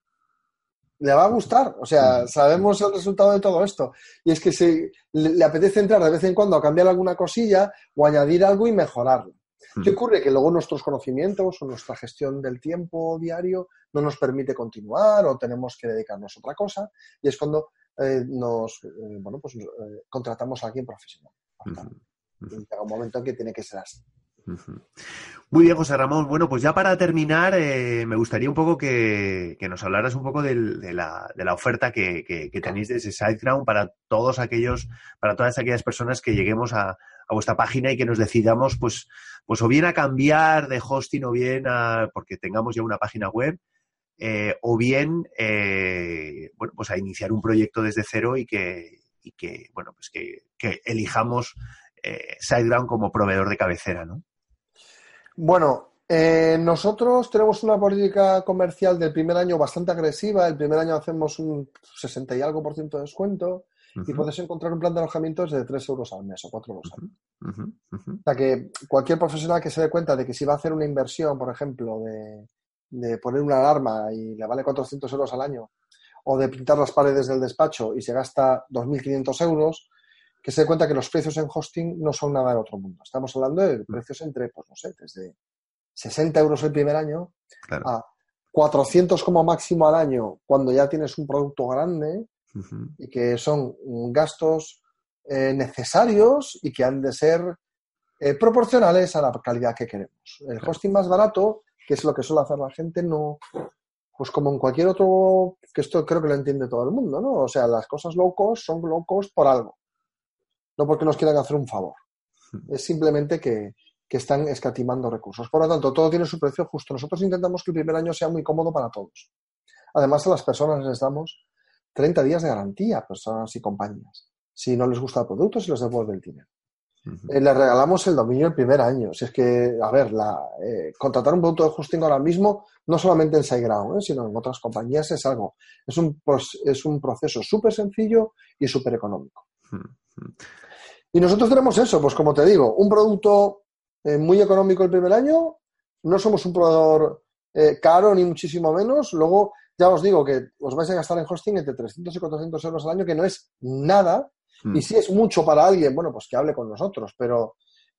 Le va a gustar. O sea, sabemos el resultado de todo esto. Y es que se, le, apetece entrar de vez en cuando a cambiar alguna cosilla o añadir algo y mejorarlo. ¿Qué ocurre? Que luego nuestros conocimientos o nuestra gestión del tiempo diario no nos permite continuar o tenemos que dedicarnos a otra cosa y es cuando eh, nos eh, bueno pues eh, contratamos a alguien profesional. Uh -huh. Llega un momento en que tiene que ser así. Muy bien, José Ramón. Bueno, pues ya para terminar, eh, me gustaría un poco que, nos hablaras un poco de, la, oferta que, que, que, tenéis desde SiteGround para todos aquellos, para todas aquellas personas que lleguemos a, a vuestra página y que nos decidamos, pues, pues o bien a cambiar de hosting o bien a, porque tengamos ya una página web, eh, o bien, eh, bueno, pues a iniciar un proyecto desde cero y que, y que bueno, pues que, que elijamos SiteGround como proveedor de cabecera, ¿no? Bueno, eh, nosotros tenemos una política comercial del primer año bastante agresiva. El primer año hacemos un 60 y algo por ciento de descuento uh -huh. y puedes encontrar un plan de alojamiento de 3 euros al mes o 4 euros al mes. Uh -huh. Uh -huh. O sea que cualquier profesional que se dé cuenta de que si va a hacer una inversión, por ejemplo, de, de poner una alarma y le vale 400 euros al año, o de pintar las paredes del despacho y se gasta 2.500 euros, que se dé cuenta que los precios en hosting no son nada del otro mundo. Estamos hablando de precios entre, pues no sé, desde 60 euros el primer año claro. a 400 como máximo al año cuando ya tienes un producto grande uh -huh. y que son gastos eh, necesarios y que han de ser eh, proporcionales a la calidad que queremos. El hosting más barato, que es lo que suele hacer la gente, no, pues como en cualquier otro, que esto creo que lo entiende todo el mundo, ¿no? O sea, las cosas low cost son low cost por algo, no porque nos quieran hacer un favor. Es simplemente que, que están escatimando recursos. Por lo tanto, todo tiene su precio justo. Nosotros intentamos que el primer año sea muy cómodo para todos. Además, a las personas les damos 30 días de garantía, personas y compañías. Si no les gusta el producto, se les devuelve el dinero. Uh -huh. eh, les regalamos el dominio el primer año. Si es que, a ver, la, eh, contratar un producto de hosting ahora mismo, no solamente en SiteGround, eh, sino en otras compañías, es algo, es un, pues, es un proceso súper sencillo y súper económico. Uh -huh. Y nosotros tenemos eso, pues como te digo, un producto eh, muy económico el primer año, no somos un proveedor eh, caro ni muchísimo menos. Luego, ya os digo que os vais a gastar en hosting entre 300 y 400 euros al año, que no es nada. Hmm. Y si es mucho para alguien, bueno, pues que hable con nosotros, pero,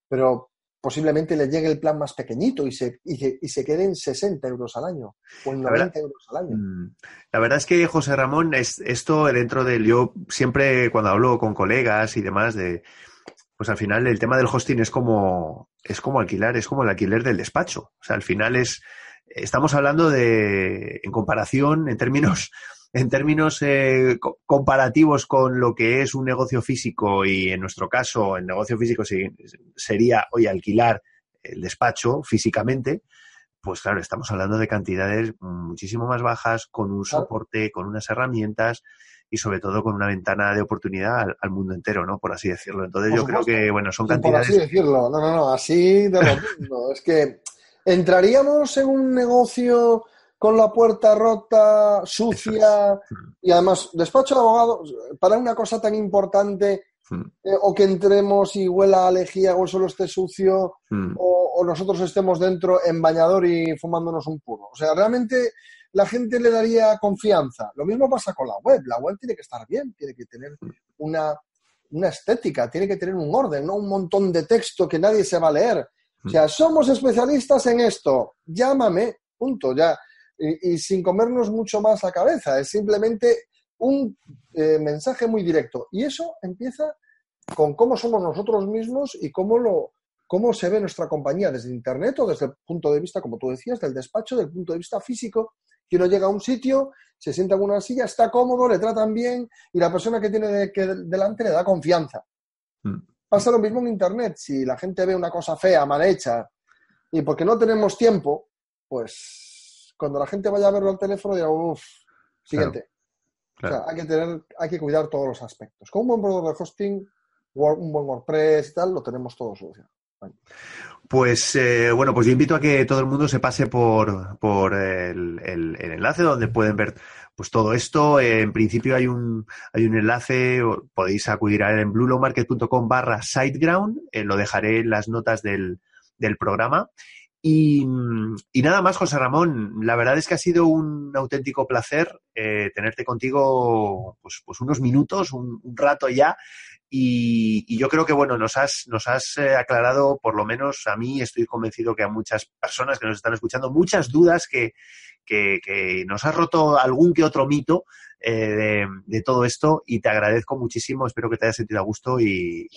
pero posiblemente le llegue el plan más pequeñito y se, y se, y se quede en 60 euros al año o en 90 euros al año. Mm, la verdad es que, José Ramón, es, esto dentro del... Yo siempre cuando hablo con colegas y demás de... Pues al final el tema del hosting es como, es como alquilar, es como el alquiler del despacho. O sea, al final es... Estamos hablando de, en comparación, en términos en términos eh, comparativos con lo que es un negocio físico y en nuestro caso el negocio físico sería hoy alquilar el despacho físicamente, pues claro, estamos hablando de cantidades muchísimo más bajas, con un soporte, con unas herramientas y sobre todo con una ventana de oportunidad al, mundo entero, ¿no? Por así decirlo. Entonces yo creo que, bueno, son cantidades... Por así decirlo, no, no, no, así de lo (laughs) Es que entraríamos en un negocio con la puerta rota, sucia, y además, despacho de abogados, para una cosa tan importante, hmm. eh, o que entremos y huela a lejía o solo esté sucio, hmm. o, nosotros estemos dentro en bañador y fumándonos un puro. O sea, realmente la gente le daría confianza. Lo mismo pasa con la web. La web tiene que estar bien, tiene que tener hmm. una, una estética, tiene que tener un orden, no un montón de texto que nadie se va a leer. O sea, somos especialistas en esto, llámame, punto, ya y, sin comernos mucho más la cabeza. Es simplemente un eh, mensaje muy directo. Y eso empieza con cómo somos nosotros mismos y cómo, lo, cómo se ve nuestra compañía desde Internet o desde el punto de vista, como tú decías, del despacho, del punto de vista físico. Que uno llega a un sitio, se sienta en una silla, está cómodo, le tratan bien y la persona que tiene que delante le da confianza. Mm. Pasa lo mismo en Internet. Si la gente ve una cosa fea, mal hecha, y porque no tenemos tiempo, pues cuando la gente vaya a verlo al teléfono dirá, uff, siguiente. O sea, hay que tener, hay que cuidar todos los aspectos. Con un buen proveedor de hosting, un buen WordPress y tal, lo tenemos todo solucionado. Pues eh, bueno, pues yo invito a que todo el mundo se pase por, por el, enlace donde pueden ver pues todo esto. en principio hay un, hay un enlace, podéis acudir a él en bluelowmarket.com barra siteground, eh, lo dejaré en las notas del, del programa. Y, nada más, José Ramón, la verdad es que ha sido un auténtico placer eh, tenerte contigo pues, pues unos minutos, un, rato ya. Y, yo creo que, bueno, nos has, nos has eh, aclarado, por lo menos a mí, estoy convencido que a muchas personas que nos están escuchando, muchas dudas que, que, nos has roto algún que otro mito eh, de, todo esto y te agradezco muchísimo, espero que te hayas sentido a gusto y,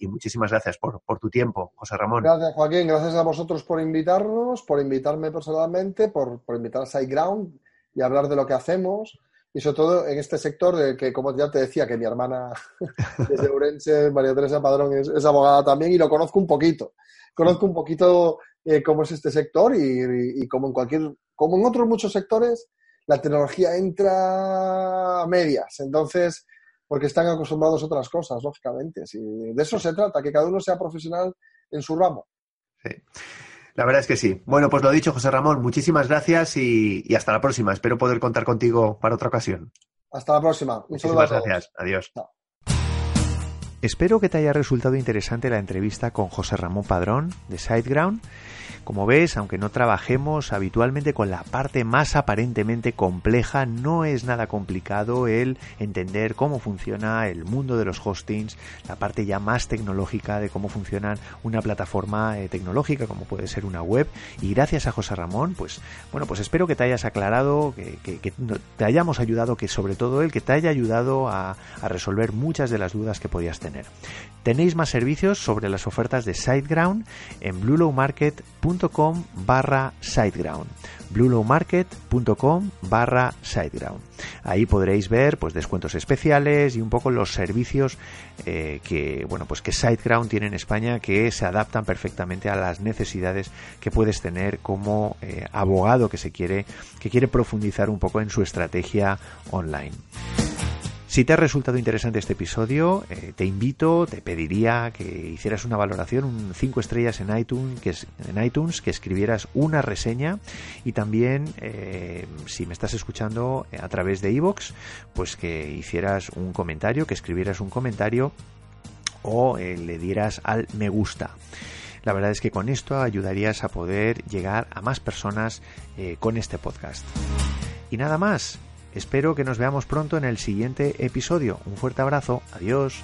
muchísimas gracias por, tu tiempo, José Ramón. Gracias, Joaquín, gracias a vosotros por invitarnos, por invitarme personalmente, por, por invitar a SiteGround y hablar de lo que hacemos y sobre todo en este sector de que, como ya te decía, que mi hermana (laughs) desde Urense, María Teresa Padrón, es, abogada también y lo conozco un poquito. Conozco un poquito eh, cómo es este sector y, y, como en cualquier, como en otros muchos sectores, la tecnología entra a medias. Entonces, porque están acostumbrados a otras cosas, lógicamente. Si de eso se trata, que cada uno sea profesional en su ramo. Sí. La verdad es que sí. Bueno, pues lo dicho, José Ramón, muchísimas gracias y, hasta la próxima. Espero poder contar contigo para otra ocasión. Hasta la próxima. muchísimas gracias. Adiós. Espero que te haya resultado interesante la entrevista con José Ramón Padrón de SiteGround como ves, aunque no trabajemos habitualmente con la parte más aparentemente compleja, no es nada complicado el entender cómo funciona el mundo de los hostings, la parte ya más tecnológica de cómo funciona una plataforma eh, tecnológica como puede ser una web. Y gracias a José Ramón, pues bueno, pues espero que te hayas aclarado, que, te hayamos ayudado, que sobre todo él, que te haya ayudado a, a resolver muchas de las dudas que podías tener. Tenéis más servicios sobre las ofertas de SiteGround en bluelowmarket.com barra SiteGround barra SiteGround. Ahí podréis ver pues descuentos especiales y un poco los servicios eh, que bueno pues que SiteGround tiene en España que se adaptan perfectamente a las necesidades que puedes tener como eh, abogado que se quiere que quiere profundizar un poco en su estrategia online. Si te ha resultado interesante este episodio, eh, te invito, te pediría que hicieras una valoración, un 5 estrellas en iTunes, que en iTunes, que escribieras una reseña y también, eh, si me estás escuchando a través de iVoox, pues que hicieras un comentario, que escribieras un comentario o eh, le dieras al me gusta. La verdad es que con esto ayudarías a poder llegar a más personas con este podcast. Y nada más, espero que nos veamos pronto en el siguiente episodio. Un fuerte abrazo, adiós.